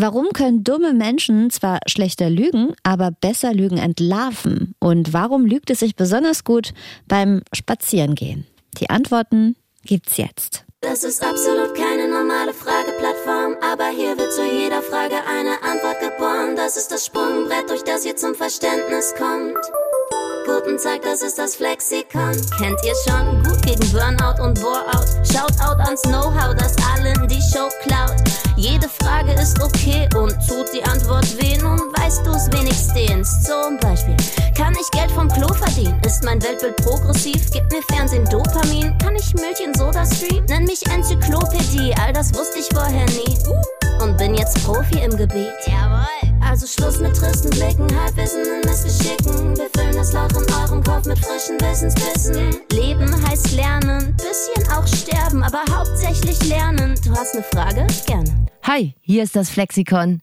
Warum können dumme Menschen zwar schlechter lügen, aber besser Lügen entlarven? Und warum lügt es sich besonders gut beim Spazierengehen? Die Antworten gibt's jetzt. Das ist absolut keine normale Frageplattform, aber hier wird zu jeder Frage eine Antwort geboren. Das ist das Sprungbrett, durch das ihr zum Verständnis kommt. Guten Tag, das ist das Flexikon. Kennt ihr schon? Gut gegen Burnout und Boreout. Shoutout ans Know-how, das allen die Show klaut. Jede Frage ist okay und tut die Antwort weh. Nun weißt du's wenigstens. Zum Beispiel, kann ich Geld vom Klo verdienen? Ist mein Weltbild progressiv? Gibt mir Fernsehen Dopamin? Kann ich Milch in Soda streamen? Nenn mich Enzyklopädie, all das wusste ich vorher nie. Und bin jetzt Profi im Gebiet. Jawohl. Also Schluss mit tristen Blicken, Halbwissen in Missgeschicken. Wir füllen das Loch in eurem Kopf mit frischen Wissensbissen. Leben heißt lernen, bisschen auch sterben, aber hauptsächlich lernen. Du hast eine Frage? Gerne. Hi, hier ist das Flexikon.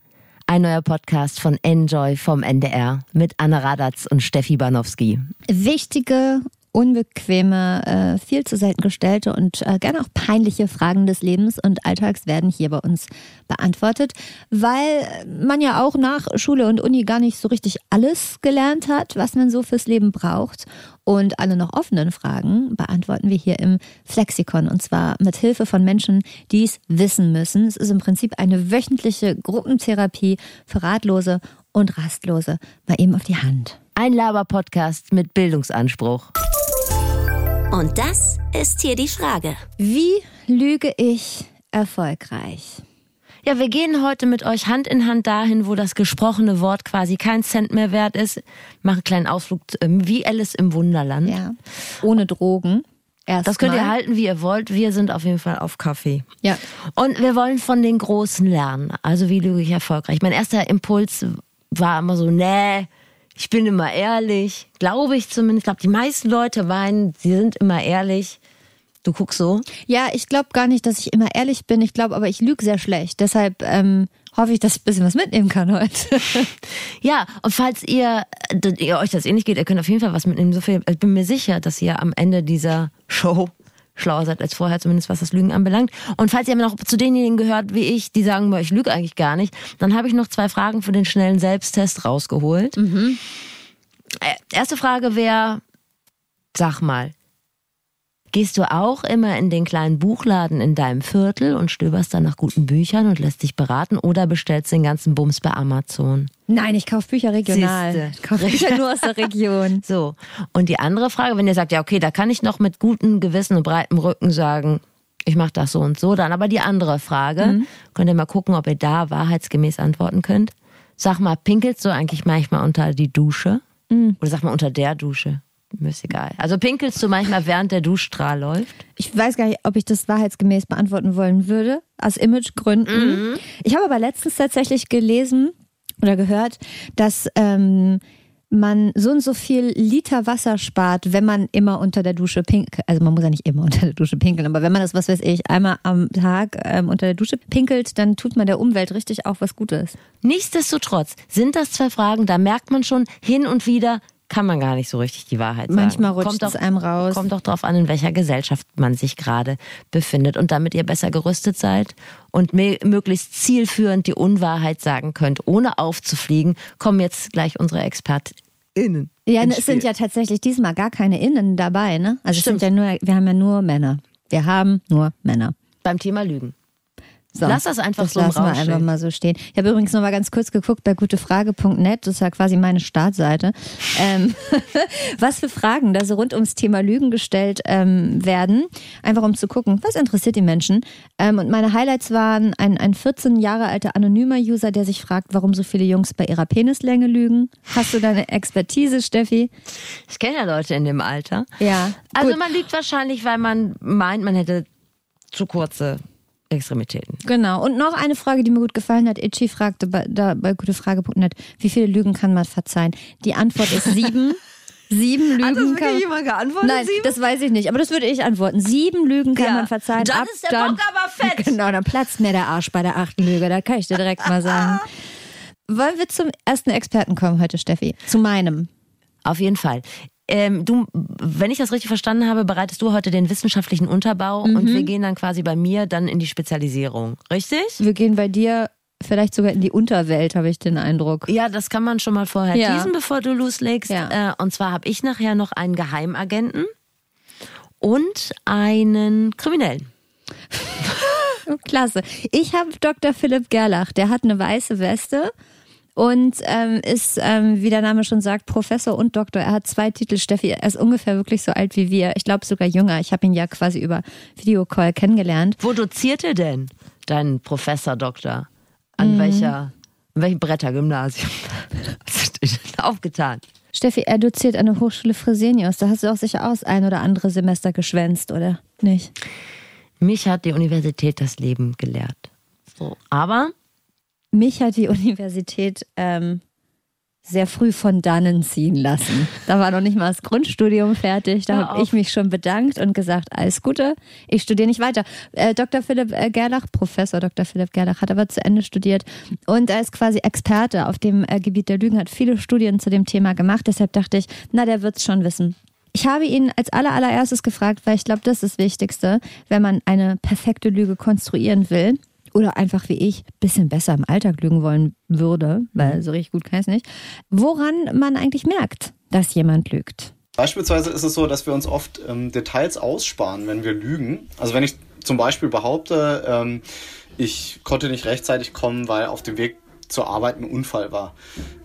Ein neuer Podcast von Enjoy vom NDR mit Anna Radatz und Steffi Banowski. Wichtige unbequeme, äh, viel zu selten gestellte und äh, gerne auch peinliche Fragen des Lebens und Alltags werden hier bei uns beantwortet, weil man ja auch nach Schule und Uni gar nicht so richtig alles gelernt hat, was man so fürs Leben braucht. Und alle noch offenen Fragen beantworten wir hier im Flexikon und zwar mit Hilfe von Menschen, die es wissen müssen. Es ist im Prinzip eine wöchentliche Gruppentherapie für Ratlose und Rastlose. Mal eben auf die Hand. Ein Laber-Podcast mit Bildungsanspruch. Und das ist hier die Frage. Wie lüge ich erfolgreich? Ja, wir gehen heute mit euch Hand in Hand dahin, wo das gesprochene Wort quasi kein Cent mehr wert ist. Mache einen kleinen Ausflug ähm, wie Alice im Wunderland. Ja. Ohne Drogen. Erst das könnt mal. ihr halten, wie ihr wollt. Wir sind auf jeden Fall auf Kaffee. Ja. Und wir wollen von den Großen lernen. Also wie lüge ich erfolgreich? Mein erster Impuls war immer so, nee, ich bin immer ehrlich. Glaube ich zumindest. Ich glaube, die meisten Leute weinen, sie sind immer ehrlich. Du guckst so? Ja, ich glaube gar nicht, dass ich immer ehrlich bin. Ich glaube aber, ich lüge sehr schlecht. Deshalb ähm, hoffe ich, dass ich ein bisschen was mitnehmen kann heute. ja, und falls ihr, ihr euch das ähnlich geht, ihr könnt auf jeden Fall was mitnehmen. So viel, ich bin mir sicher, dass ihr am Ende dieser Show schlauer seid als vorher, zumindest was das Lügen anbelangt. Und falls ihr noch zu denjenigen gehört wie ich, die sagen, ich lüge eigentlich gar nicht, dann habe ich noch zwei Fragen für den schnellen Selbsttest rausgeholt. Mhm. Erste Frage wäre, sag mal, Gehst du auch immer in den kleinen Buchladen in deinem Viertel und stöberst dann nach guten Büchern und lässt dich beraten oder bestellst den ganzen Bums bei Amazon? Nein, ich kaufe Bücher regional. Siehste. Ich kaufe Bücher nur aus der Region. So. Und die andere Frage, wenn ihr sagt, ja, okay, da kann ich noch mit gutem Gewissen und breitem Rücken sagen, ich mache das so und so, dann aber die andere Frage, mhm. könnt ihr mal gucken, ob ihr da wahrheitsgemäß antworten könnt. Sag mal, pinkelst du eigentlich manchmal unter die Dusche? Mhm. Oder sag mal unter der Dusche? Mir ist egal. Also pinkelst du manchmal, während der Duschstrahl läuft? Ich weiß gar nicht, ob ich das wahrheitsgemäß beantworten wollen würde, aus Imagegründen. Mhm. Ich habe aber letztens tatsächlich gelesen oder gehört, dass ähm, man so und so viel Liter Wasser spart, wenn man immer unter der Dusche pinkelt. Also man muss ja nicht immer unter der Dusche pinkeln, aber wenn man das, was weiß ich, einmal am Tag ähm, unter der Dusche pinkelt, dann tut man der Umwelt richtig auch was Gutes. Nichtsdestotrotz sind das zwei Fragen, da merkt man schon hin und wieder, kann man gar nicht so richtig die Wahrheit sagen. Manchmal rutscht kommt es einem raus. Kommt doch darauf an, in welcher Gesellschaft man sich gerade befindet. Und damit ihr besser gerüstet seid und möglichst zielführend die Unwahrheit sagen könnt, ohne aufzufliegen, kommen jetzt gleich unsere ExpertInnen. Ja, es sind ja tatsächlich diesmal gar keine Innen dabei, ne? Also Stimmt. es sind ja nur, wir haben ja nur Männer. Wir haben nur Männer. Beim Thema Lügen. So, Lass das einfach das so lassen wir einfach mal so stehen. Ich habe übrigens noch mal ganz kurz geguckt bei gutefrage.net, das ist ja quasi meine Startseite, ähm, was für Fragen da so rund ums Thema Lügen gestellt ähm, werden, einfach um zu gucken, was interessiert die Menschen. Ähm, und meine Highlights waren ein, ein 14 Jahre alter anonymer User, der sich fragt, warum so viele Jungs bei ihrer Penislänge lügen. Hast du deine Expertise, Steffi? Ich kenne ja Leute in dem Alter. Ja. Also gut. man lügt wahrscheinlich, weil man meint, man hätte zu kurze Extremitäten. Genau. Und noch eine Frage, die mir gut gefallen hat. Itchy fragte bei, da bei gutefrage.net, wie viele Lügen kann man verzeihen? Die Antwort ist sieben. Sieben Lügen. Hat das wirklich kann, jemand geantwortet? Nein, sieben? das weiß ich nicht. Aber das würde ich antworten. Sieben Lügen kann ja. man verzeihen. Dann Ab, ist der dann, Bock aber fett. Genau, dann platzt mir der Arsch bei der achten Lüge. Da kann ich dir direkt mal sagen. Wollen wir zum ersten Experten kommen heute, Steffi? Zu meinem. Auf jeden Fall. Ähm, du, wenn ich das richtig verstanden habe, bereitest du heute den wissenschaftlichen Unterbau mhm. und wir gehen dann quasi bei mir dann in die Spezialisierung, richtig? Wir gehen bei dir vielleicht sogar in die Unterwelt, habe ich den Eindruck. Ja, das kann man schon mal vorher Ja. teasen, bevor du loslegst. Ja. Äh, und zwar habe ich nachher noch einen Geheimagenten und einen Kriminellen. Klasse. Ich habe Dr. Philipp Gerlach, der hat eine weiße Weste und ähm, ist, ähm, wie der Name schon sagt, Professor und Doktor. Er hat zwei Titel, Steffi. Er ist ungefähr wirklich so alt wie wir. Ich glaube sogar jünger. Ich habe ihn ja quasi über Videocall kennengelernt. Wo doziert er denn, dein Professor Doktor? An welcher, an welchem Brettergymnasium? Aufgetan? Steffi, er doziert an der Hochschule Fresenius. Da hast du auch sicher aus ein oder andere Semester geschwänzt, oder nicht? Mich hat die Universität das Leben gelehrt. So. Aber Mich hat die Universität ähm, sehr früh von dannen ziehen lassen. Da war noch nicht mal das Grundstudium fertig. Da habe ich mich schon bedankt und gesagt, alles Gute, ich studiere nicht weiter. Äh, Dr. Philipp äh, Gerlach, Professor Dr. Philipp Gerlach, hat aber zu Ende studiert und er ist quasi Experte auf dem äh, Gebiet der Lügen, hat viele Studien zu dem Thema gemacht. Deshalb dachte ich, na, der wird's schon wissen. Ich habe ihn als aller, allererstes gefragt, weil ich glaube, das ist das Wichtigste, wenn man eine perfekte Lüge konstruieren will oder einfach wie ich ein bisschen besser im Alltag lügen wollen würde, weil so richtig gut kann ich es nicht, woran man eigentlich merkt, dass jemand lügt. Beispielsweise ist es so, dass wir uns oft ähm, Details aussparen, wenn wir lügen. Also wenn ich zum Beispiel behaupte, ähm, ich konnte nicht rechtzeitig kommen, weil auf dem Weg zur Arbeit ein Unfall war,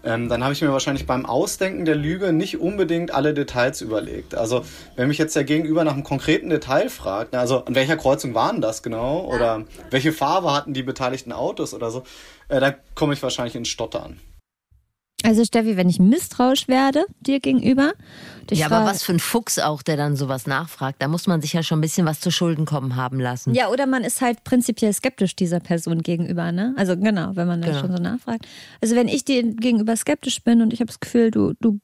ähm, dann habe ich mir wahrscheinlich beim Ausdenken der Lüge nicht unbedingt alle Details überlegt. Also wenn mich jetzt der Gegenüber nach einem konkreten Detail fragt, also an welcher Kreuzung waren das genau oder welche Farbe hatten die beteiligten Autos oder so, äh, dann komme ich wahrscheinlich ins Stottern. Also Steffi, wenn ich misstrauisch werde dir gegenüber, ja, aber was für ein Fuchs auch, der dann sowas nachfragt. Da muss man sich ja schon ein bisschen was zu Schulden kommen haben lassen. Ja, oder man ist halt prinzipiell skeptisch dieser Person gegenüber, ne? Also genau, wenn man dann Genau. schon so nachfragt. Also wenn ich dir gegenüber skeptisch bin und ich habe das Gefühl, du, du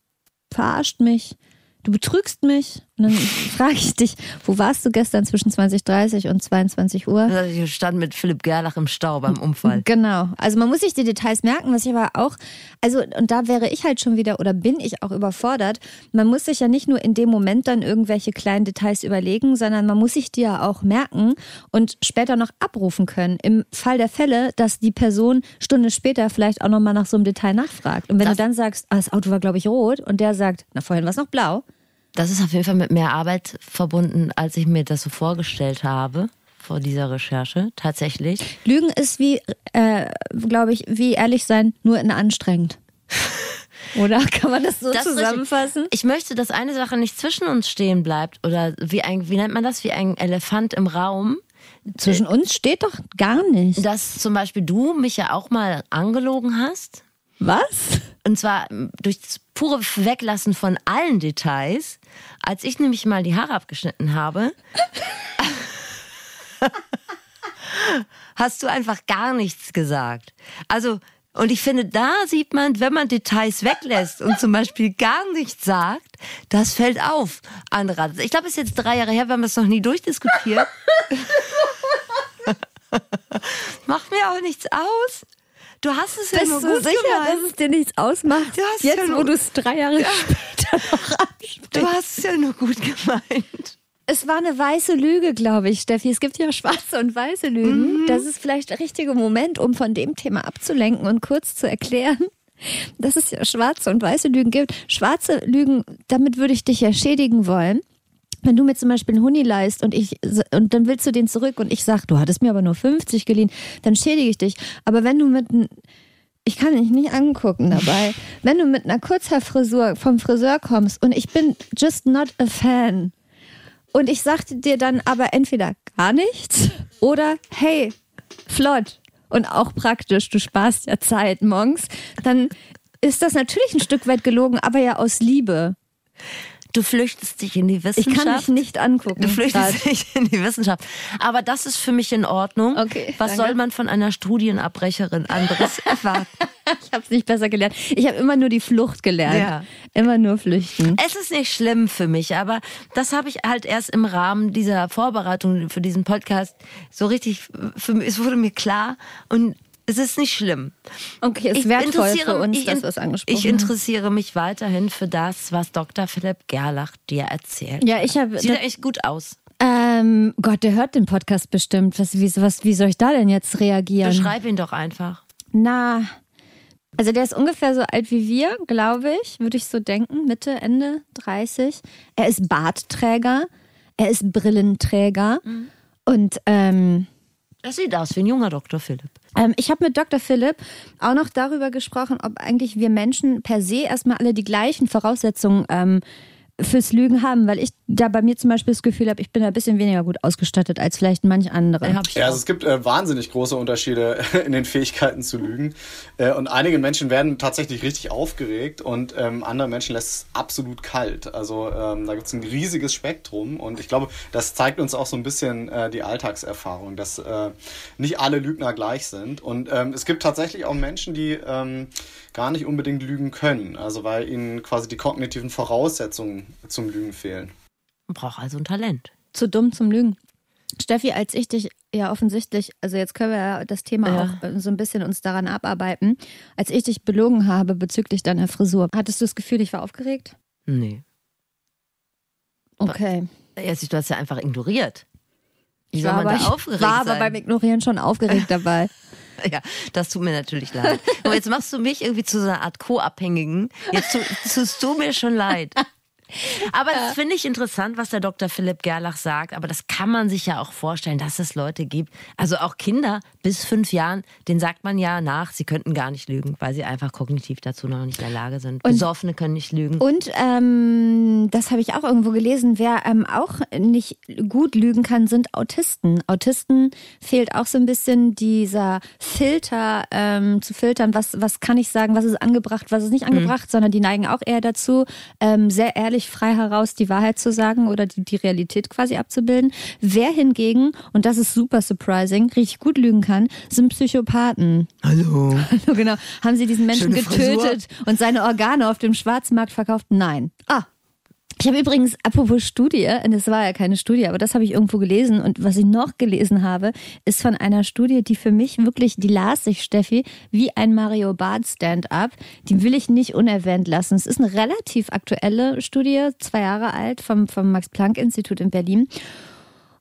verarscht mich, du betrügst mich, und dann frage ich dich, wo warst du gestern zwischen 20.30 und 22 Uhr? Also Ich stand mit Philipp Gerlach im Stau beim Unfall. Genau. Also man muss sich die Details merken, was ich aber auch, also und da wäre ich halt schon wieder oder bin ich auch überfordert. Man muss sich ja nicht nur in dem Moment dann irgendwelche kleinen Details überlegen, sondern man muss sich die ja auch merken und später noch abrufen können. Im Fall der Fälle, dass die Person Stunde später vielleicht auch nochmal nach so einem Detail nachfragt. Und wenn Das- du dann sagst, ah, das Auto war glaube ich rot und der sagt, na vorhin war es noch blau. Das ist auf jeden Fall mit mehr Arbeit verbunden, als ich mir das so vorgestellt habe vor dieser Recherche. Tatsächlich. Lügen ist wie, äh, glaube ich, wie ehrlich sein, nur in anstrengend. Oder kann man das so Das zusammenfassen? richtig. Ich möchte, dass eine Sache nicht zwischen uns stehen bleibt oder wie ein, wie nennt man das, wie ein Elefant im Raum. Zwischen uns steht doch gar nicht. Dass zum Beispiel du mich ja auch mal angelogen hast. Was? Und zwar m, durch das pure Weglassen von allen Details. Als ich nämlich mal die Haare abgeschnitten habe, hast du einfach gar nichts gesagt. Also, und ich finde, da sieht man, wenn man Details weglässt und zum Beispiel gar nichts sagt, das fällt auf. Andere, ich glaube, es ist jetzt drei Jahre her, wir haben das noch nie durchdiskutiert. Macht mir auch nichts aus. Du hast es ja Bist nur du gut sicher, gemeint. dass es dir nichts ausmacht? Du hast Jetzt, ja wo nur- du es drei Jahre später noch absprichst. Du hast es ja nur gut gemeint. Es war eine weiße Lüge, glaube ich, Steffi. Es gibt ja schwarze und weiße Lügen. Das ist vielleicht der richtige Moment, um von dem Thema abzulenken und kurz zu erklären, dass es ja schwarze und weiße Lügen gibt. Schwarze Lügen, damit würde ich dich ja schädigen wollen. Wenn du mir zum Beispiel einen Huni leist und ich und dann willst du den zurück und ich sag, du hattest mir aber nur 50 geliehen, dann schädige ich dich. Aber wenn du mit einem ich kann dich nicht angucken dabei. Wenn du mit einer Kurzhaarfrisur vom Friseur kommst und ich bin just not a fan und ich sagte dir dann aber entweder gar nichts oder hey, flott und auch praktisch, du sparst ja Zeit morgens, dann ist das natürlich ein Stück weit gelogen, aber ja aus Liebe. Du flüchtest dich in die Ich Wissenschaft. kann dich nicht angucken. Du flüchtest grad. dich in die Wissenschaft. Aber das ist für mich in Ordnung. Okay, Was danke. soll man von einer Studienabbrecherin anderes erwarten? Ich habe es nicht besser gelernt. Ich habe immer nur die Flucht gelernt. Ja. Immer nur flüchten. Es ist nicht schlimm für mich, aber das habe ich halt erst im Rahmen dieser Vorbereitung für diesen Podcast so richtig, für mich, es wurde mir klar und es ist nicht schlimm. Okay, es ist Ich wertvoll für uns, ich dass in- du es angesprochen Ich interessiere mich weiterhin für das, was Dr. Philipp Gerlach dir erzählt. Ja, ich habe Sieht er echt gut aus. Ähm, Gott, der hört den Podcast bestimmt. Was, wie, was, wie soll ich da denn jetzt reagieren? Beschreib ihn doch einfach. Na, also der ist ungefähr so alt wie wir, glaube ich, würde ich so denken, Mitte, Ende 30. Er ist Bartträger, er ist Brillenträger und ähm, Das sieht aus wie ein junger Dr. Philipp. ähm, ich habe mit Dr. Philipp auch noch darüber gesprochen, ob eigentlich wir Menschen per se erstmal alle die gleichen Voraussetzungen ähm, fürs Lügen haben, weil ich da bei mir zum Beispiel das Gefühl habe, ich bin ein bisschen weniger gut ausgestattet als vielleicht manch andere. Ja, also es gibt äh, wahnsinnig große Unterschiede in den Fähigkeiten zu lügen. Äh, und einige Menschen werden tatsächlich richtig aufgeregt und ähm, andere Menschen lässt es absolut kalt. Also ähm, da gibt es ein riesiges Spektrum und ich glaube, das zeigt uns auch so ein bisschen äh, die Alltagserfahrung, dass äh, nicht alle Lügner gleich sind. Und ähm, es gibt tatsächlich auch Menschen, die ähm, gar nicht unbedingt lügen können, also weil ihnen quasi die kognitiven Voraussetzungen zum Lügen fehlen. Man braucht also ein Talent. zu dumm zum Lügen. Steffi, als ich dich ja offensichtlich, also jetzt können wir ja das Thema Ja. auch äh, so ein bisschen uns daran abarbeiten, als ich dich belogen habe bezüglich deiner Frisur, hattest du das Gefühl, ich war aufgeregt? Nee. Okay. Jetzt, du hast ja einfach ignoriert. Wie Ich soll war, man aber, da ich war aber beim Ignorieren schon aufgeregt dabei. Ja, das tut mir natürlich leid. Aber jetzt machst du mich irgendwie zu so einer Art Co-Abhängigen. Jetzt tu- tust du mir schon leid. Aber das finde ich interessant, was der Dr. Philipp Gerlach sagt. Aber das kann man sich ja auch vorstellen, dass es Leute gibt. Also auch Kinder bis fünf Jahren, denen sagt man ja nach, sie könnten gar nicht lügen, weil sie einfach kognitiv dazu noch nicht in der Lage sind. Besoffene können nicht lügen. Und ähm, das habe ich auch irgendwo gelesen, wer ähm, auch nicht gut lügen kann, sind Autisten. Autisten fehlt auch so ein bisschen dieser Filter ähm, zu filtern, was, was kann ich sagen, was ist angebracht, was ist nicht angebracht, sondern die neigen auch eher dazu, ähm, sehr ehrlich frei heraus die Wahrheit zu sagen oder die, die Realität quasi abzubilden. Wer hingegen, und das ist super surprising, richtig gut lügen kann, sind Psychopathen. Hallo. Hallo, genau. Haben sie diesen Menschen Schöne Frisur. getötet und seine Organe auf dem Schwarzmarkt verkauft? Nein. Ah. Ich habe übrigens, apropos Studie, und es war ja keine Studie, aber das habe ich irgendwo gelesen. Und was ich noch gelesen habe, ist von einer Studie, die für mich wirklich, die las ich, Steffi, wie ein Mario Barth Stand-up. Die will ich nicht unerwähnt lassen. Es ist eine relativ aktuelle Studie, zwei Jahre alt, vom, vom Max-Planck-Institut in Berlin.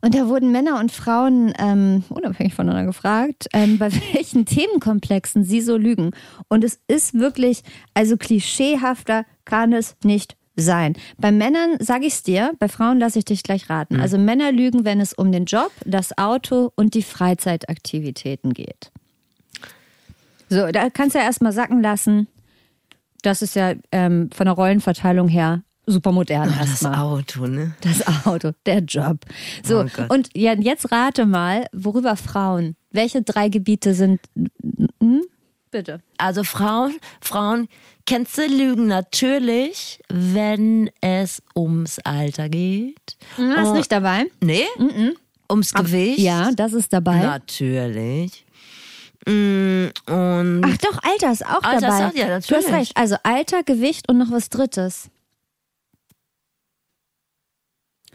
Und da wurden Männer und Frauen ähm, unabhängig voneinander gefragt, ähm, bei welchen Themenkomplexen sie so lügen. Und es ist wirklich, also klischeehafter kann es nicht sein. Bei Männern sage ich es dir, bei Frauen lasse ich dich gleich raten. Also Männer lügen, wenn es um den Job, das Auto und die Freizeitaktivitäten geht. So, da kannst du ja erstmal sacken lassen. Das ist ja ähm, von der Rollenverteilung her super modern Das erstmal. Auto, ne? Das Auto, der Job. So, Oh und ja, jetzt rate mal, worüber Frauen, welche drei Gebiete sind. Hm? Bitte. Also Frauen, Frauen, kennst du Lügen natürlich, wenn es ums Alter geht. Na, ist Oh, nicht dabei. Nee? Ums Gewicht? Ja, das ist dabei. Natürlich. Mm, Und Ach doch, Alter ist auch Alter ist dabei. auch- ja, du hast natürlich. recht. Also Alter, Gewicht und noch was Drittes.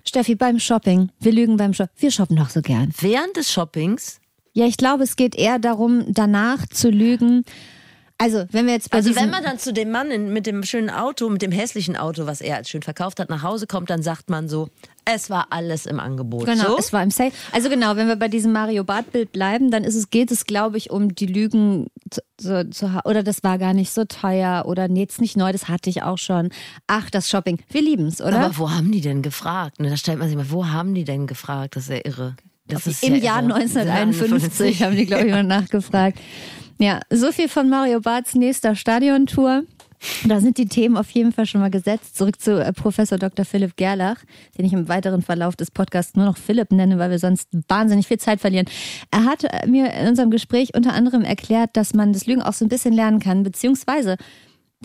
Steffi, beim Shopping. Wir lügen beim Shopping. Wir shoppen doch so gern. während des Shoppings, Ja, ich glaube, es geht eher darum, danach zu lügen. Also, wenn wir jetzt bei also wenn man dann zu dem Mann in, mit dem schönen Auto, mit dem hässlichen Auto, was er als schön verkauft hat, nach Hause kommt, dann sagt man so, es war alles im Angebot. Genau, so? es war im Sale. Also genau, wenn wir bei diesem Mario Bart Bild bleiben, dann ist es, geht es, glaube ich, um die Lügen zu, zu, zu, oder das war gar nicht so teuer oder nee, jetzt nicht neu, das hatte ich auch schon. Ach, das Shopping. Wir lieben es, oder? Aber wo haben die denn gefragt? Ne, da stellt man sich mal, wo haben die denn gefragt? Das ist ja irre. Das ist Im ja Jahr irre. 1951 haben die, glaube ich, mal nachgefragt. Ja, so viel von Mario Barts nächster Stadiontour. Da sind die Themen auf jeden Fall schon mal gesetzt. Zurück zu äh, Professor Dr. Philipp Gerlach, den ich im weiteren Verlauf des Podcasts nur noch Philipp nenne, weil wir sonst wahnsinnig viel Zeit verlieren. Er hat äh, mir in unserem Gespräch unter anderem erklärt, dass man das Lügen auch so ein bisschen lernen kann, beziehungsweise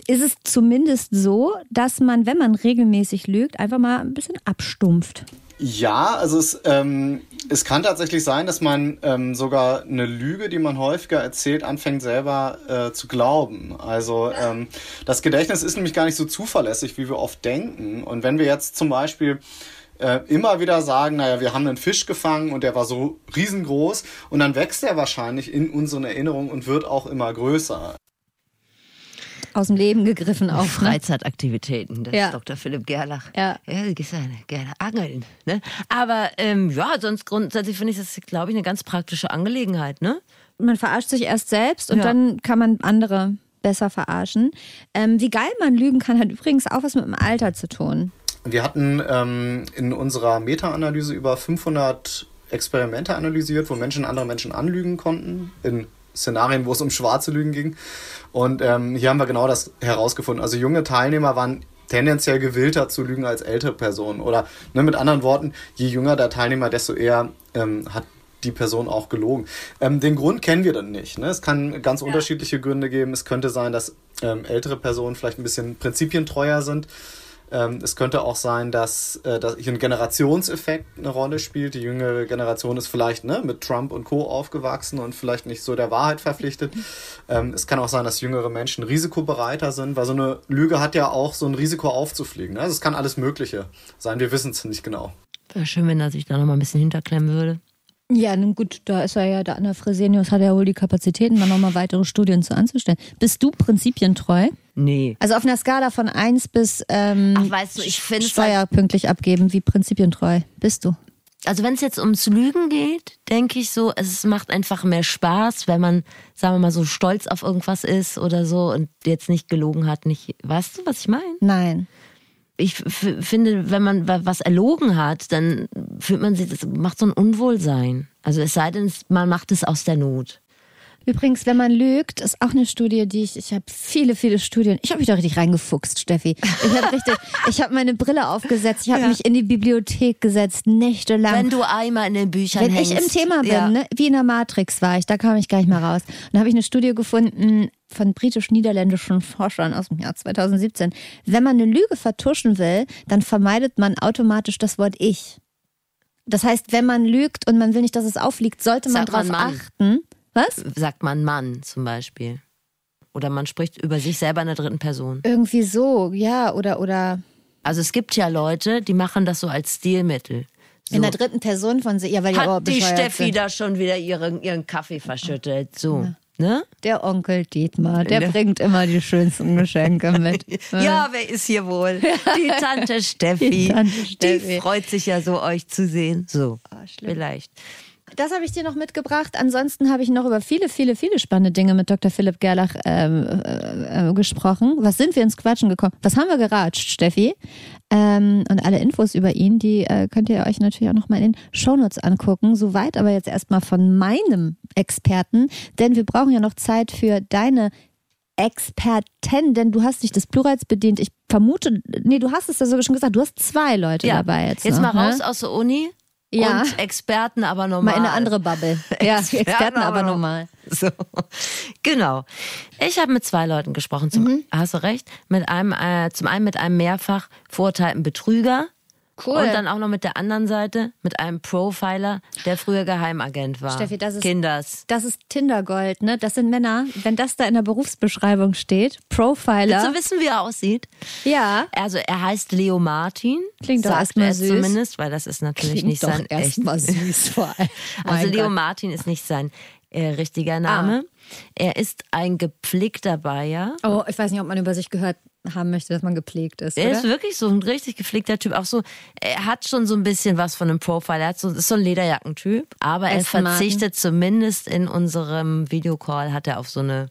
ist es zumindest so, dass man, wenn man regelmäßig lügt, einfach mal ein bisschen abstumpft. Ja, also es, ähm, es kann tatsächlich sein, dass man ähm, sogar eine Lüge, die man häufiger erzählt, anfängt selber äh, zu glauben. Also ähm, das Gedächtnis ist nämlich gar nicht so zuverlässig, wie wir oft denken. Und wenn wir jetzt zum Beispiel äh, immer wieder sagen, naja, wir haben einen Fisch gefangen und der war so riesengroß und dann wächst er wahrscheinlich in unseren Erinnerungen und wird auch immer größer. Aus dem Leben gegriffen auch. ne? Freizeitaktivitäten des Ja. Dr. Philipp Gerlach. Ja. Ja, ja gerne angeln. Ne? Aber ähm, ja, sonst grundsätzlich finde ich das, glaube ich, eine ganz praktische Angelegenheit. Ne? man verarscht sich erst selbst und Ja. dann kann man andere besser verarschen. Ähm, wie geil man lügen kann, hat übrigens auch was mit dem Alter zu tun. Wir hatten ähm, in unserer Meta-Analyse über 500 Experimente analysiert, wo Menschen andere Menschen anlügen konnten, in Szenarien, wo es um schwarze Lügen ging. Und ähm, hier haben wir genau das herausgefunden. Also junge Teilnehmer waren tendenziell gewillter zu lügen als ältere Personen. Oder ne, mit anderen Worten, je jünger der Teilnehmer, desto eher ähm, hat die Person auch gelogen. Ähm, den Grund kennen wir dann nicht. Ne? Es kann ganz unterschiedliche Gründe geben. Es könnte sein, dass ähm, ältere Personen vielleicht ein bisschen prinzipientreuer sind. Ähm, es könnte auch sein, dass, äh, dass hier ein Generationseffekt eine Rolle spielt. Die jüngere Generation ist vielleicht ne, mit Trump und Co. aufgewachsen und vielleicht nicht so der Wahrheit verpflichtet. Ähm, es kann auch sein, dass jüngere Menschen risikobereiter sind, weil so eine Lüge hat ja auch so ein Risiko aufzufliegen. Ne? Also es kann alles Mögliche sein. Wir wissen es nicht genau. Wäre schön, wenn er sich da nochmal ein bisschen hinterklemmen würde. Ja, nun gut, da ist er ja, der Anna Fresenius hat ja wohl die Kapazitäten, da nochmal weitere Studien zu anzustellen. Bist du prinzipientreu? Nee. Also auf einer Skala von 1 bis ähm, Ach, weißt du, ich finde halt, Steuer pünktlich abgeben, wie prinzipientreu bist du? also wenn es jetzt ums Lügen geht, denke ich so, es macht einfach mehr Spaß, wenn man, sagen wir mal, so stolz auf irgendwas ist oder so und jetzt nicht gelogen hat, nicht, weißt du, was ich meine? Nein. Ich finde, wenn man wa- was erlogen hat, dann fühlt man sich, das macht so ein Unwohlsein. Also es sei denn, man macht es aus der Not. Übrigens, wenn man lügt, ist auch eine Studie, die ich, ich habe viele, viele Studien. Ich habe mich da richtig reingefuchst, Steffi. Ich habe richtig, ich habe meine Brille aufgesetzt, ich habe mich in die Bibliothek gesetzt, nächtelang. Wenn du einmal in den Büchern Wenn hängst. ich im Thema bin, ja. ne, wie in der Matrix war ich, da kam ich gar nicht mehr raus. Und da habe ich eine Studie gefunden von britisch-niederländischen Forschern aus dem Jahr 2017. Wenn man eine Lüge vertuschen will, dann vermeidet man automatisch das Wort ich. Das heißt, wenn man lügt und man will nicht, dass es aufliegt, sollte man darauf achten. Was? sagt man Mann zum Beispiel. Oder man spricht über sich selber in der dritten Person. Irgendwie so, ja, oder, oder Also es gibt ja Leute, die machen das so als Stilmittel. So. in der dritten Person von sich. Ja, weil die Hat die Steffi sind. da schon wieder ihren, ihren Kaffee verschüttet. So. Ne? Der Onkel Dietmar, der Der- bringt immer die schönsten Geschenke mit. Ja, wer ist hier wohl? Die Tante Steffi. Die Tante Die Steffi. freut sich ja so, euch zu sehen. So, schlimm. vielleicht. Das habe ich dir noch mitgebracht. Ansonsten habe ich noch über viele, viele, viele spannende Dinge mit Dr. Philipp Gerlach ähm, äh, äh, gesprochen. Was sind wir ins Quatschen gekommen? Was haben wir geratscht, Steffi? Ähm, und alle Infos über ihn, die äh, könnt ihr euch natürlich auch noch mal in den Shownotes angucken. Soweit aber jetzt erstmal von meinem Experten, denn wir brauchen ja noch Zeit für deine Experten, denn du hast dich des Plurals bedient. Ich vermute, nee, du hast es ja sogar schon gesagt, du hast zwei Leute dabei jetzt. Jetzt noch, mal ne? raus aus der Uni. Ja. Und Experten aber normal. Mal in eine andere Bubble. Ja, Experten aber noch- normal. So. Genau. Ich habe mit zwei Leuten gesprochen. Zum, Mhm. Hast du recht? Mit einem, äh, zum einen mit einem mehrfach verurteilten Betrüger. Cool. Und dann auch noch mit der anderen Seite, mit einem Profiler, der früher Geheimagent war. Steffi, das ist- Kinders. Das ist Tindergold, ne? Das sind Männer. Wenn das da in der Berufsbeschreibung steht, Profiler. Willst du wissen, wie er aussieht? ja. Also er heißt Leo Martin. Klingt doch erstmal er süß. Zumindest, weil das ist natürlich nicht sein echt. süß vor allem. Also Leo Gott. Martin ist nicht sein äh, richtiger Name. Er ist ein gepflegter Bayer. Oh, ich weiß nicht, ob man über sich gehört haben möchte, dass man gepflegt ist. Er oder? ist wirklich so ein richtig gepflegter Typ. Auch so, er hat schon so ein bisschen was von einem Profile. Er hat so, ist so ein Lederjackentyp. Aber er verzichtet zumindest in unserem Videocall, hat er auf so eine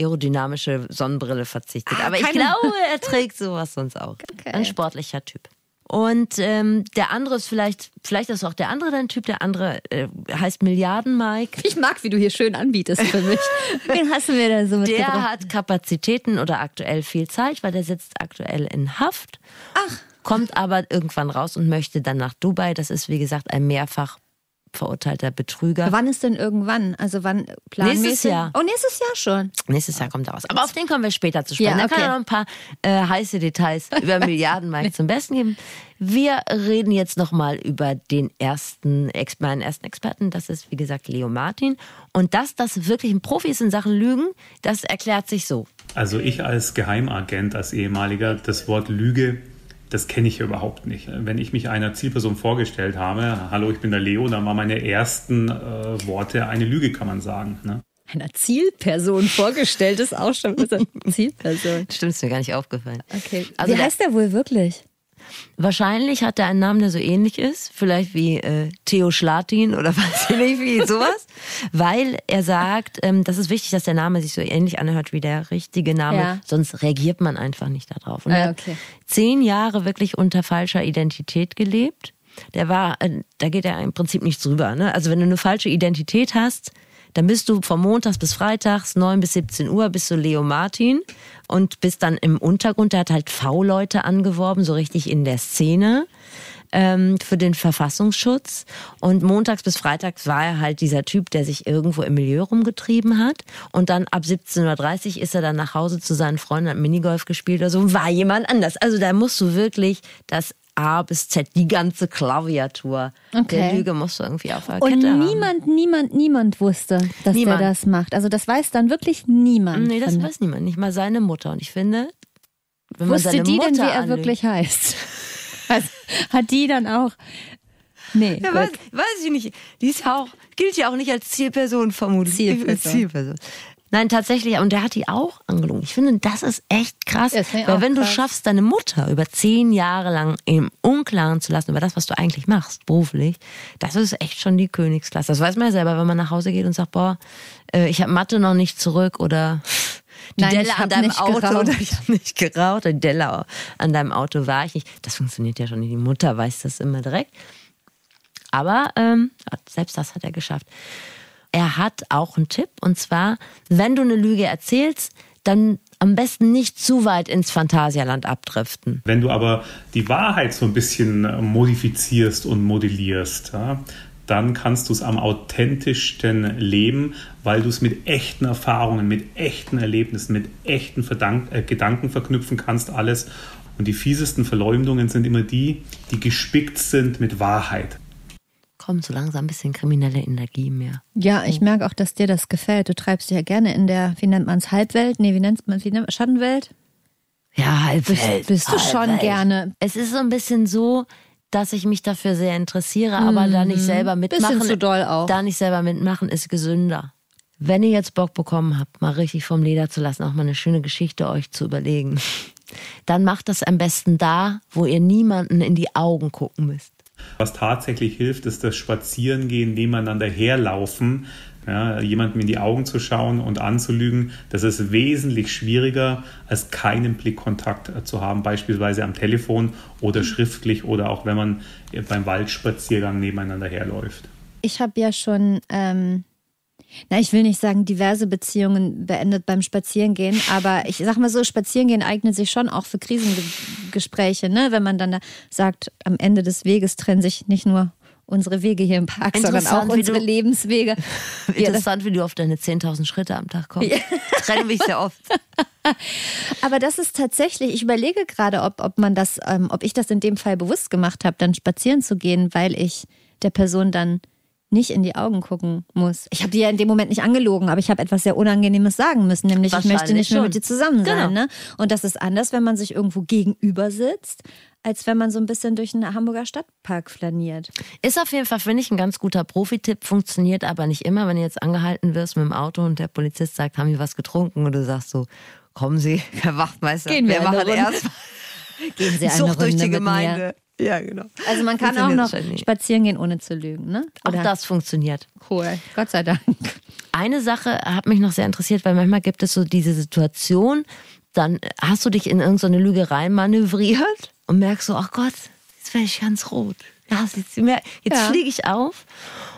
aerodynamische Sonnenbrille verzichtet. Aber ich glaube, er trägt sowas sonst auch. Ein sportlicher Typ. Und ähm, der andere ist vielleicht, vielleicht ist auch der andere dein Typ, der andere äh, heißt Milliarden Mike. Ich mag, wie du hier schön anbietest für mich. Wen hast du mir da so Der mitgebracht? hat Kapazitäten oder aktuell viel Zeit, weil der sitzt aktuell in Haft. Ach. Kommt aber irgendwann raus und möchte dann nach Dubai. Das ist, wie gesagt, ein mehrfach verurteilter Betrüger. Wann ist denn irgendwann? Also wann planmäßig? Nächstes Jahr. Oh, nächstes Jahr schon. Nächstes Jahr kommt er raus. Aber auf den kommen wir später zu sprechen. Ja, Da kann okay. er noch ein paar äh, heiße Details über Milliarden Mike zum Besten geben. Wir reden jetzt nochmal über den ersten, Ex meinen ersten Experten. Das ist, wie gesagt, Leo Martin. Und dass das wirklich ein Profi ist in Sachen Lügen, das erklärt sich so. Also ich als Geheimagent, als ehemaliger, das Wort Lüge, das kenne ich überhaupt nicht. Wenn ich mich einer Zielperson vorgestellt habe, hallo, ich bin der Leo, dann waren meine ersten äh, Worte eine Lüge, kann man sagen. Ne? Einer Zielperson vorgestellt ist auch schon. Eine Zielperson? Stimmt, ist mir gar nicht aufgefallen. Okay. Also Wie heißt der wohl wirklich? Wahrscheinlich hat er einen Namen, der so ähnlich ist, vielleicht wie äh, Theo Schlatin oder weiß ich nicht, wie sowas, weil er sagt, ähm, das ist wichtig, dass der Name sich so ähnlich anhört wie der richtige Name, Ja. sonst reagiert man einfach nicht darauf. Und Ah, er hat okay. zehn Jahre wirklich unter falscher Identität gelebt. Der war, äh, da geht er im Prinzip nichts drüber. Ne? Also wenn du eine falsche Identität hast, dann bist du von Montags bis Freitags, 9 bis 17 Uhr, bist du Leo Martin und bist dann im Untergrund. Der hat halt V-Leute angeworben, so richtig in der Szene ähm, für den Verfassungsschutz. Und montags bis freitags war er halt dieser Typ, der sich irgendwo im Milieu rumgetrieben hat. Und dann ab 17.30 Uhr ist er dann nach Hause zu seinen Freunden, hat Minigolf gespielt oder so. War jemand anders. Also da musst du wirklich das A bis Z, die ganze Klaviatur Okay. der Lüge musst du irgendwie auf der Und Kette haben. niemand, niemand, niemand wusste, dass Niemand. der das macht. Also das weiß dann wirklich niemand. Nee, das weiß niemand, nicht mal seine Mutter. Und ich finde, wenn man Wusste seine die Mutter denn, wie er anlügt- wirklich heißt? Also, hat die dann auch. Nee, Ja, weiß, weiß ich nicht. Die ist auch, gilt ja auch nicht als Zielperson vermutlich. Zielperson. Zielperson. Nein, tatsächlich, und der hat die auch angelogen. Ich finde, das ist echt krass. Ich weil wenn du krass. schaffst, deine Mutter über zehn Jahre lang im Unklaren zu lassen über das, was du eigentlich machst, beruflich, das ist echt schon die Königsklasse. Das weiß man ja selber, wenn man nach Hause geht und sagt, boah, äh, ich habe Mathe noch nicht zurück oder die Nein, Delle an deinem Auto geraucht. oder ich habe nicht geraucht oder die Delle an deinem Auto war ich nicht. Das funktioniert ja schon nicht. Die Mutter weiß das immer direkt. Aber ähm, selbst das hat er geschafft. Er hat auch einen Tipp und zwar, wenn du eine Lüge erzählst, dann am besten nicht zu weit ins Phantasialand abdriften. Wenn du aber die Wahrheit so ein bisschen äh, modifizierst und modellierst, ja, dann kannst du es am authentischsten leben, weil du es mit echten Erfahrungen, mit echten Erlebnissen, mit echten Verdank äh, Gedanken verknüpfen kannst, alles. Und die fiesesten Verleumdungen sind immer die, die gespickt sind mit Wahrheit. Kommt so langsam ein bisschen kriminelle Energie mehr. Ja, ich merke auch, dass dir das gefällt. Du treibst dich ja gerne in der, wie nennt man es, Halbwelt? Nee, wie nennt man es, Schattenwelt? Ja, Halbwelt. Bist du schon Halbwelt. gerne. Es ist so ein bisschen so, dass ich mich dafür sehr interessiere, aber da nicht selber mitmachen. Bisschen zu doll auch. Da nicht selber mitmachen ist gesünder. Wenn ihr jetzt Bock bekommen habt, mal richtig vom Leder zu lassen, auch mal eine schöne Geschichte euch zu überlegen, dann macht das am besten da, wo ihr niemanden in die Augen gucken müsst. Was tatsächlich hilft, ist das Spazierengehen, nebeneinander herlaufen. Ja, jemandem in die Augen zu schauen und anzulügen, das ist wesentlich schwieriger, als keinen Blickkontakt zu haben, beispielsweise am Telefon oder schriftlich oder auch wenn man beim Waldspaziergang nebeneinander herläuft. Ich habe ja schon, ähm, na, ich will nicht sagen, diverse Beziehungen beendet beim Spazierengehen, aber ich sag mal so, Spazierengehen eignet sich schon auch für Krisengespräche, ne? Wenn man dann da sagt, am Ende des Weges trennen sich nicht nur unsere Wege hier im Park, sondern auch unsere du- Lebenswege. Ja, Interessant, wie du auf deine 10.000 Schritte am Tag kommst. Trenne mich sehr oft. aber das ist tatsächlich, ich überlege gerade, ob, ob man das, ähm, ob ich das in dem Fall bewusst gemacht habe, dann spazieren zu gehen, weil ich der Person dann nicht in die Augen gucken muss. Ich habe die ja in dem Moment nicht angelogen, aber ich habe etwas sehr Unangenehmes sagen müssen, nämlich ich möchte nicht mehr schon. mit dir zusammen sein. Genau. Ne? Und das ist anders, wenn man sich irgendwo gegenüber sitzt, als wenn man so ein bisschen durch einen Hamburger Stadtpark flaniert. Ist auf jeden Fall, finde ich, ein ganz guter Profitipp, funktioniert aber nicht immer, wenn du jetzt angehalten wirst mit dem Auto und der Polizist sagt, haben Sie was getrunken? Und du sagst so, kommen Sie, Herr Wachtmeister, Gehen wir wir machen Runde. erst Gehen Sie eine Sucht durch Runde die mit Gemeinde. Ja, genau. Also man kann auch noch spazieren gehen, ohne zu lügen. Ne? Auch das funktioniert. Cool, Gott sei Dank. Eine Sache hat mich noch sehr interessiert, weil manchmal gibt es so diese Situation, dann hast du dich in irgendeine Lüge rein manövriert und merkst so, ach Gott, jetzt werde ich ganz rot. Ja, jetzt mer- jetzt Ja. fliege ich auf.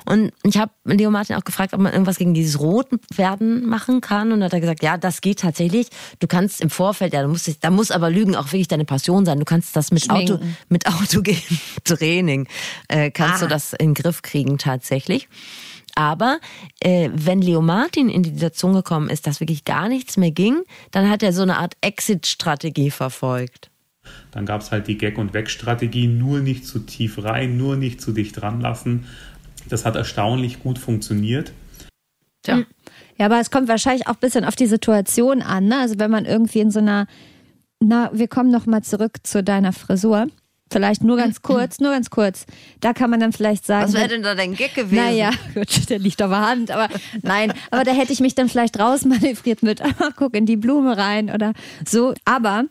Und ich habe Leo Martin auch gefragt, ob man irgendwas gegen dieses Rotwerden machen kann. Und hat er gesagt, ja, das geht tatsächlich. Du kannst im Vorfeld, ja, da muss, da muss aber Lügen auch wirklich deine Passion sein. Du kannst das mit Auto, mit Autogehen Training, äh, kannst du das in den Griff kriegen tatsächlich. Aber äh, wenn Leo Martin in die Situation gekommen ist, dass wirklich gar nichts mehr ging, dann hat er so eine Art Exit-Strategie verfolgt. Dann gab es halt die Gag- und Weg-Strategie, nur nicht zu tief rein, nur nicht zu dicht ranlassen. Das hat erstaunlich gut funktioniert. Tja. Ja, aber es kommt wahrscheinlich auch ein bisschen auf die Situation an. Ne? Also wenn man irgendwie in so einer, na, wir kommen noch mal zurück zu deiner Frisur. Vielleicht nur ganz kurz, nur ganz kurz. Da kann man dann vielleicht sagen, Was wäre denn da dein Gag gewesen? naja, gut, der liegt auf der Hand, aber nein, aber da hätte ich mich dann vielleicht rausmanövriert mit, ah, guck in die Blume rein oder so. Aber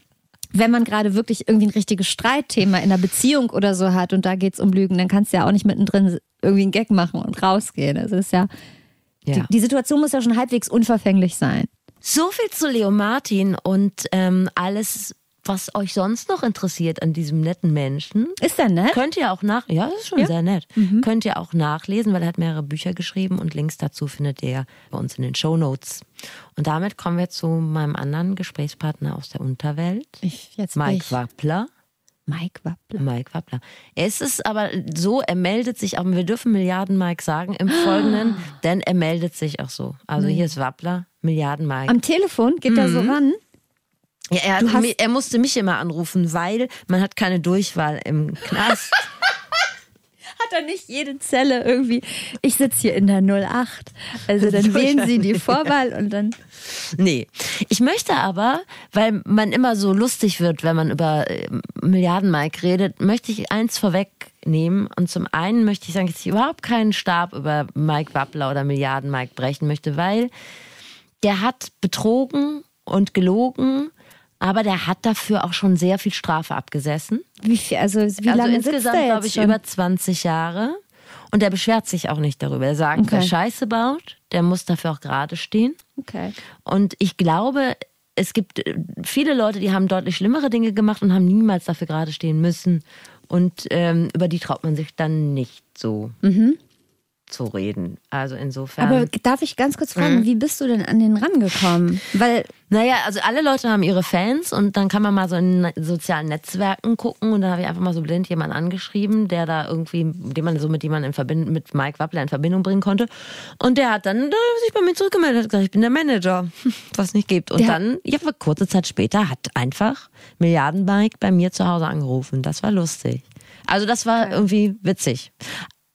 wenn man gerade wirklich irgendwie ein richtiges Streitthema in einer Beziehung oder so hat und da geht's um Lügen, dann kannst du ja auch nicht mittendrin irgendwie einen Gag machen und rausgehen. Also das ist ja, Ja. Die, die Situation muss ja schon halbwegs unverfänglich sein. So viel zu Leo Martin und ähm, alles, was euch sonst noch interessiert an diesem netten Menschen. Ist der nett? Könnt ihr auch nach, ja, ist schon sehr nett. Könnt ihr auch nachlesen, weil er hat mehrere Bücher geschrieben und Links dazu findet ihr bei uns in den Show Notes. Und damit kommen wir zu meinem anderen Gesprächspartner aus der Unterwelt, Ich, jetzt Mike ich- Wappler. Mike Wappler. Mike Wappler. Es ist aber so, er meldet sich auch, wir dürfen Milliarden Mike sagen im Folgenden, denn er meldet sich auch so. Also hier ist Wappler, Milliarden Mike. Am Telefon geht er so ran. Ja, er, hat, hast- mi- er musste mich immer anrufen, weil man hat keine Durchwahl im Knast. Hat er nicht jede Zelle irgendwie, ich sitze hier in der 08. Also dann wählen sie die Vorwahl und dann. nee. Ich möchte aber, weil man immer so lustig wird, wenn man über äh, Milliarden Mike redet, möchte ich eins vorwegnehmen. Und zum einen möchte ich sagen, dass ich überhaupt keinen Stab über Mike Wappler oder Milliarden Mike brechen möchte, weil der hat betrogen und gelogen, aber der hat dafür auch schon sehr viel Strafe abgesessen. Wie viel, also wie also lange sitzt insgesamt glaube ich schon? über 20 Jahre. Und der beschwert sich auch nicht darüber. Er sagt, Okay. wer Scheiße baut, der muss dafür auch gerade stehen. Okay. Und ich glaube, es gibt äh, viele Leute, die haben deutlich schlimmere Dinge gemacht und haben niemals dafür gerade stehen müssen. Und ähm, über die traut man sich dann nicht so zu reden. Also insofern. Mhm. Aber darf ich ganz kurz Mhm. fragen, wie bist du denn an den rangekommen? Weil Naja, also alle Leute haben ihre Fans und dann kann man mal so in sozialen Netzwerken gucken und da habe ich einfach mal so blind jemanden angeschrieben, der da irgendwie, den man so mit jemandem in Verbindung, mit Mike Wappler in Verbindung bringen konnte. Und der hat dann äh, sich bei mir zurückgemeldet und gesagt, ich bin der Manager, was nicht gibt. Und Der- dann, ja, kurze Zeit später hat einfach Milliarden Mike bei mir zu Hause angerufen. Das war lustig. Also das war irgendwie witzig.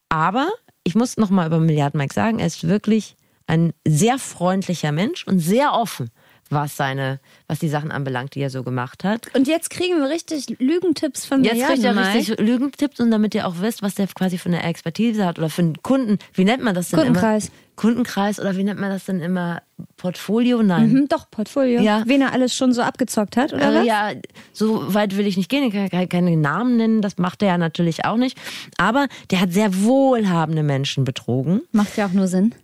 Aber ich muss noch mal über Milliarden Mike sagen, er ist wirklich ein sehr freundlicher Mensch und sehr offen, was seine, was die Sachen anbelangt, die er so gemacht hat. und jetzt kriegen wir richtig Lügentipps von Jetzt kriegt er Milliarden, richtig Lügentipps und damit ihr auch wisst, was der quasi für eine Expertise hat oder für einen Kunden, wie nennt man das denn Kundenkreis. immer? Kundenkreis oder wie nennt man das denn immer? Portfolio? Nein. Hm, doch, Portfolio. Ja. Wen er alles schon so abgezockt hat, oder Äh, was? ja, so weit will ich nicht gehen. Ich kann keine- keine Namen nennen, das macht er ja natürlich auch nicht. Aber der hat sehr wohlhabende Menschen betrogen. Macht ja auch nur Sinn.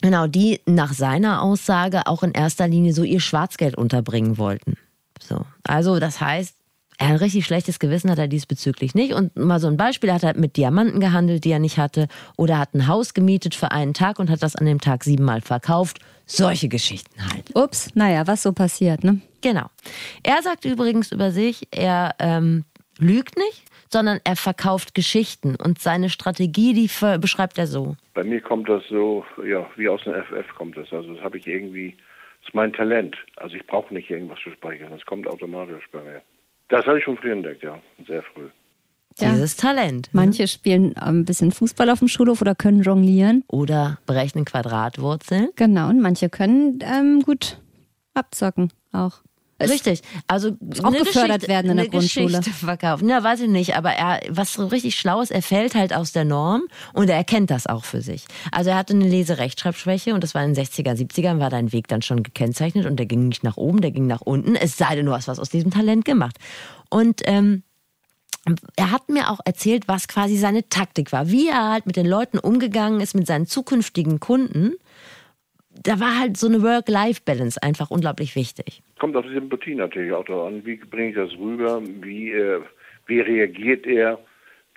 Genau, die nach seiner Aussage auch in erster Linie so ihr Schwarzgeld unterbringen wollten. So. Also, das heißt, er hat ein richtig schlechtes Gewissen hat er diesbezüglich nicht. Und mal so ein Beispiel, er hat halt mit Diamanten gehandelt, die er nicht hatte. Oder hat ein Haus gemietet für einen Tag und hat das an dem Tag siebenmal verkauft. Solche Geschichten halt. Ups, naja, was so passiert, ne? Genau. Er sagt übrigens über sich, er ähm, lügt nicht, sondern er verkauft Geschichten. Und seine Strategie, die ver- beschreibt er so. Bei mir kommt das so, ja, wie aus dem FF kommt das. Also das habe ich irgendwie, das ist mein Talent. Also ich brauche nicht irgendwas zu speichern, das kommt automatisch bei mir. Das habe ich schon früh entdeckt, ja, sehr früh. Ja. Dieses Talent. Manche spielen ähm, ein bisschen Fußball auf dem Schulhof oder können jonglieren. Oder berechnen Quadratwurzeln. Genau, und manche können ähm, gut abzocken auch. Richtig. Also auch gefördert werden in der eine Grundschule. Geschichte verkaufen. Ja, weiß ich nicht. Aber er, was so richtig schlau ist, er fällt halt aus der Norm und er erkennt das auch für sich. Also er hatte eine Leserechtschreibschwäche und das war in den 60er, 70ern, war dein Weg dann schon gekennzeichnet und der ging nicht nach oben, der ging nach unten. Es sei denn, du hast was aus diesem Talent gemacht. Und ähm, er hat mir auch erzählt, was quasi seine Taktik war, wie er halt mit den Leuten umgegangen ist, mit seinen zukünftigen Kunden. Da war halt so eine Work-Life-Balance einfach unglaublich wichtig. Kommt auf die Sympathie natürlich auch an. Wie bringe ich das rüber? Wie, äh, wie reagiert er?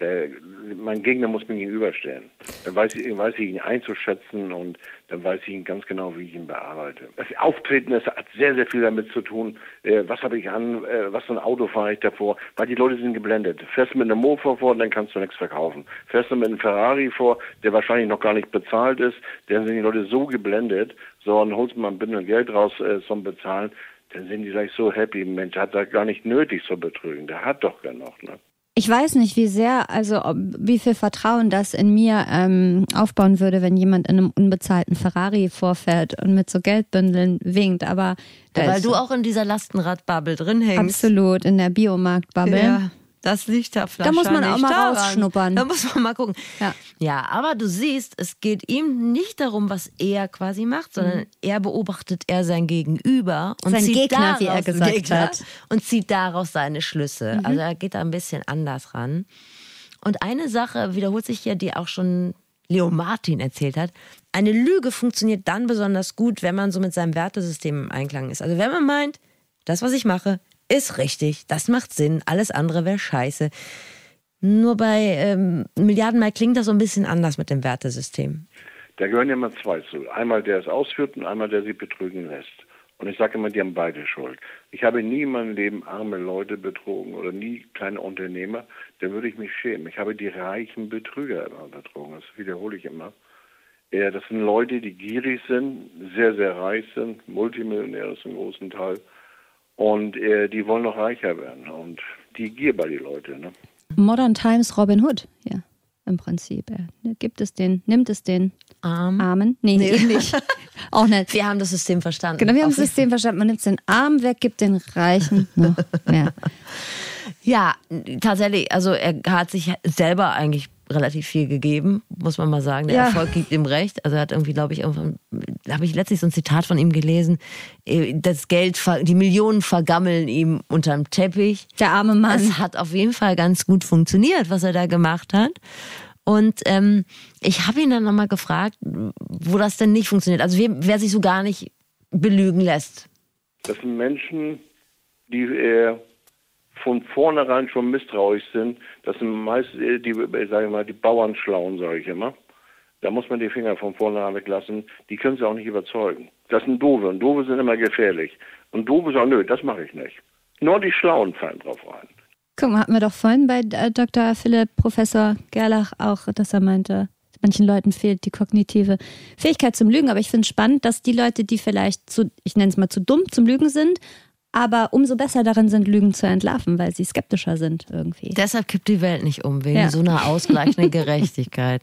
Der, mein Gegner muss mir gegenüberstellen. Dann weiß ich, weiß ich ihn einzuschätzen und dann weiß ich ihn ganz genau, wie ich ihn bearbeite. Das Auftreten das hat sehr, sehr viel damit zu tun, äh, was habe ich an, äh, was für ein Auto fahre ich davor, weil die Leute sind geblendet. Fährst du mit einem Mofa vor, dann kannst du nichts verkaufen. Fährst du mit einem Ferrari vor, der wahrscheinlich noch gar nicht bezahlt ist, dann sind die Leute so geblendet, so, und holst mal ein bisschen Geld raus äh, zum Bezahlen, dann sind die gleich so happy. Mensch, hat da gar nicht nötig zu betrügen. Der hat doch genug, ne? Ich weiß nicht, wie sehr, also ob, wie viel Vertrauen das in mir ähm, aufbauen würde, wenn jemand in einem unbezahlten Ferrari vorfährt und mit so Geldbündeln winkt. Aber da Weil du auch in dieser Lastenradbubble drin hängst. absolut in der Biomarktbubble. Ja. Das liegt da Da muss man auch mal daran. rausschnuppern. Da muss man mal gucken. Ja. ja, aber du siehst, es geht ihm nicht darum, was er quasi macht, sondern er beobachtet er sein Gegenüber und Mhm. Sein zieht Gegner, daraus, wie er gesagt Gegner, hat. Mhm. und zieht daraus seine Schlüsse. Also er geht da ein bisschen anders ran. Und eine Sache wiederholt sich hier, die auch schon Leo Martin erzählt hat. Eine Lüge funktioniert dann besonders gut, wenn man so mit seinem Wertesystem im Einklang ist. Also wenn man meint, das, was ich mache, ist richtig, das macht Sinn, alles andere wäre scheiße. Nur bei ähm, Milliardenmal klingt das so ein bisschen anders mit dem Wertesystem. Da gehören ja immer zwei zu. Einmal der es ausführt und einmal der sie betrügen lässt. Und ich sage immer, die haben beide Schuld. Ich habe nie in meinem Leben arme Leute betrogen oder nie kleine Unternehmer. Da würde ich mich schämen. Ich habe die reichen Betrüger immer betrogen. Das wiederhole ich immer. Das sind Leute, die gierig sind, sehr, sehr reich sind, Multimillionäre zum großen Teil. Und äh, die wollen noch reicher werden. Und die Gier bei die Leute. Ne? Modern Times Robin Hood, ja, im Prinzip. Er gibt es den, nimmt es den Arm. Armen. Nee, eben nicht. auch nicht. Wir haben das System verstanden. Genau, wir haben Auf das System verstanden. Man nimmt den Armen weg, gibt den Reichen noch mehr. Ja, tatsächlich. Also er hat sich selber eigentlich relativ viel gegeben, muss man mal sagen. Der Ja. Erfolg gibt ihm recht. Also er hat irgendwie, glaube ich, habe ich letztlich so ein Zitat von ihm gelesen. äh, Das Geld, die Millionen vergammeln ihm unterm Teppich. Der arme Mann. Es hat auf jeden Fall ganz gut funktioniert, was er da gemacht hat. Und ähm, ich habe ihn dann nochmal gefragt, wo das denn nicht funktioniert. Also wer, wer sich so gar nicht belügen lässt. Das sind Menschen, die äh, von vornherein schon misstrauisch sind. Das sind meist äh, die, äh, sag ich mal, die Bauernschlauen, sage ich immer. Da muss man die Finger von vornherein weglassen. Die können sie auch nicht überzeugen. Das sind Doofe und Doofe sind immer gefährlich. Und Doofe sagen, nö, das mache ich nicht. Nur die Schlauen fallen drauf rein. Guck mal, hatten wir doch vorhin bei äh, Dr. Philipp, Professor Gerlach auch, dass er meinte, manchen Leuten fehlt die kognitive Fähigkeit zum Lügen. Aber ich finde es spannend, dass die Leute, die vielleicht zu, ich nenne es mal zu dumm zum Lügen sind, aber umso besser darin sind, Lügen zu entlarven, weil sie skeptischer sind irgendwie. Deshalb kippt die Welt nicht um, wegen Ja. so einer ausgleichenden Gerechtigkeit.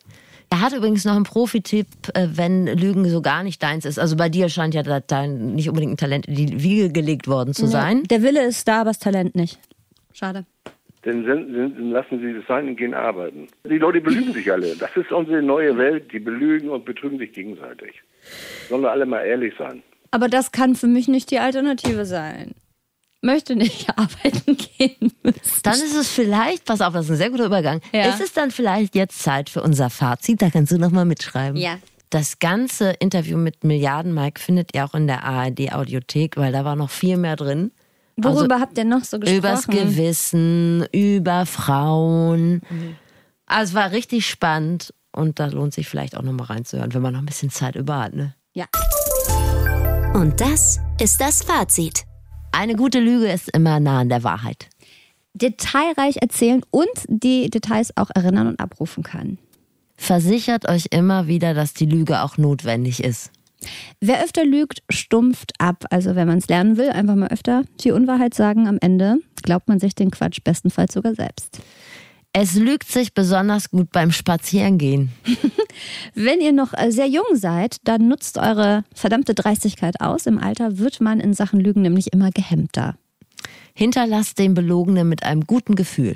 Er hat übrigens noch einen Profi-Tipp, äh, wenn Lügen so gar nicht deins ist. Also bei dir scheint ja da- dein nicht unbedingt ein Talent in die Wiege gelegt worden zu sein. Der Wille ist da, aber das Talent nicht. Schade. Dann lassen sie das sein und gehen arbeiten. Die Leute belügen sich alle. Das ist unsere neue Welt. Die belügen und betrügen sich gegenseitig. Sollen wir alle mal ehrlich sein. Aber das kann für mich nicht die Alternative sein. Möchte nicht arbeiten gehen müssen. Dann ist es vielleicht, pass auf, das ist ein sehr guter Übergang. Ja. Ist es dann vielleicht jetzt Zeit für unser Fazit? Da kannst du nochmal mitschreiben. Ja. Das ganze Interview mit Milliarden Mike findet ihr auch in der ARD Audiothek, weil da war noch viel mehr drin. Worüber habt ihr noch so gesprochen? Übers Gewissen, über Frauen. Also es war richtig spannend und da lohnt sich vielleicht auch nochmal reinzuhören, wenn man noch ein bisschen Zeit über hat. Ne? Ja. Und das ist das Fazit. Eine gute Lüge ist immer nah an der Wahrheit. Detailreich erzählen und die Details auch erinnern und abrufen kann. Versichert euch immer wieder, dass die Lüge auch notwendig ist. Wer öfter lügt, stumpft ab. Also wenn man es lernen will, einfach mal öfter die Unwahrheit sagen. Am Ende glaubt man sich den Quatsch bestenfalls sogar selbst. Es lügt sich besonders gut beim Spazierengehen. Wenn ihr noch äh, sehr jung seid, dann nutzt eure verdammte Dreistigkeit aus. Im Alter wird man in Sachen Lügen nämlich immer gehemmter. Hinterlasst den Belogenen mit einem guten Gefühl.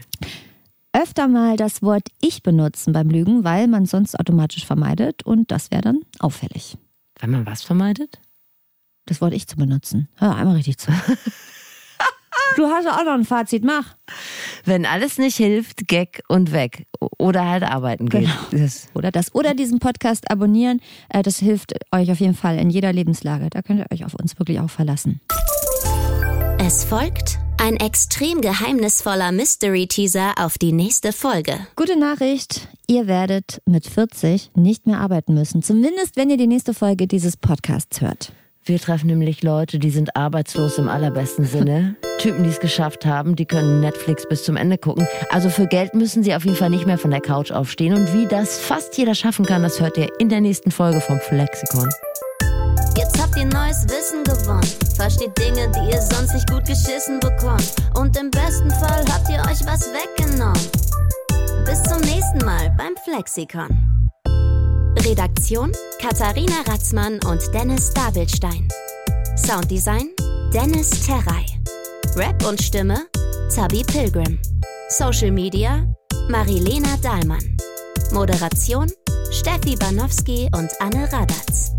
Öfter mal das Wort Ich benutzen beim Lügen, weil man sonst automatisch vermeidet und das wäre dann auffällig. Wenn man was vermeidet? Das Wort Ich zu benutzen. Hör einmal richtig zu. du hast ja auch noch ein Fazit, mach. Wenn alles nicht hilft, Gag und weg. Oder halt arbeiten gehen. Genau. Das- Oder das. Oder diesen Podcast abonnieren. Äh, Das hilft euch auf jeden Fall in jeder Lebenslage. Da könnt ihr euch auf uns wirklich auch verlassen. Es folgt ein extrem geheimnisvoller Mystery-Teaser auf die nächste Folge. Gute Nachricht, ihr werdet mit 40 nicht mehr arbeiten müssen. Zumindest, wenn ihr die nächste Folge dieses Podcasts hört. Wir treffen nämlich Leute, die sind arbeitslos im allerbesten Sinne. Typen, die es geschafft haben, die können Netflix bis zum Ende gucken. Also für Geld müssen sie auf jeden Fall nicht mehr von der Couch aufstehen. Und wie das fast jeder schaffen kann, das hört ihr in der nächsten Folge vom Flexikon. Jetzt habt ihr neues Wissen gewonnen. Versteht Dinge, die ihr sonst nicht gut geschissen bekommt. Und im besten Fall habt ihr euch was weggenommen. Bis zum nächsten Mal beim Flexikon. Redaktion Katharina Ratzmann und Dennis Dabelstein. Sounddesign Dennis Terrei. Rap und Stimme Zabi Pilgrim. Social Media Marilena Dahlmann. Moderation Steffi Banowski und Anne Radatz.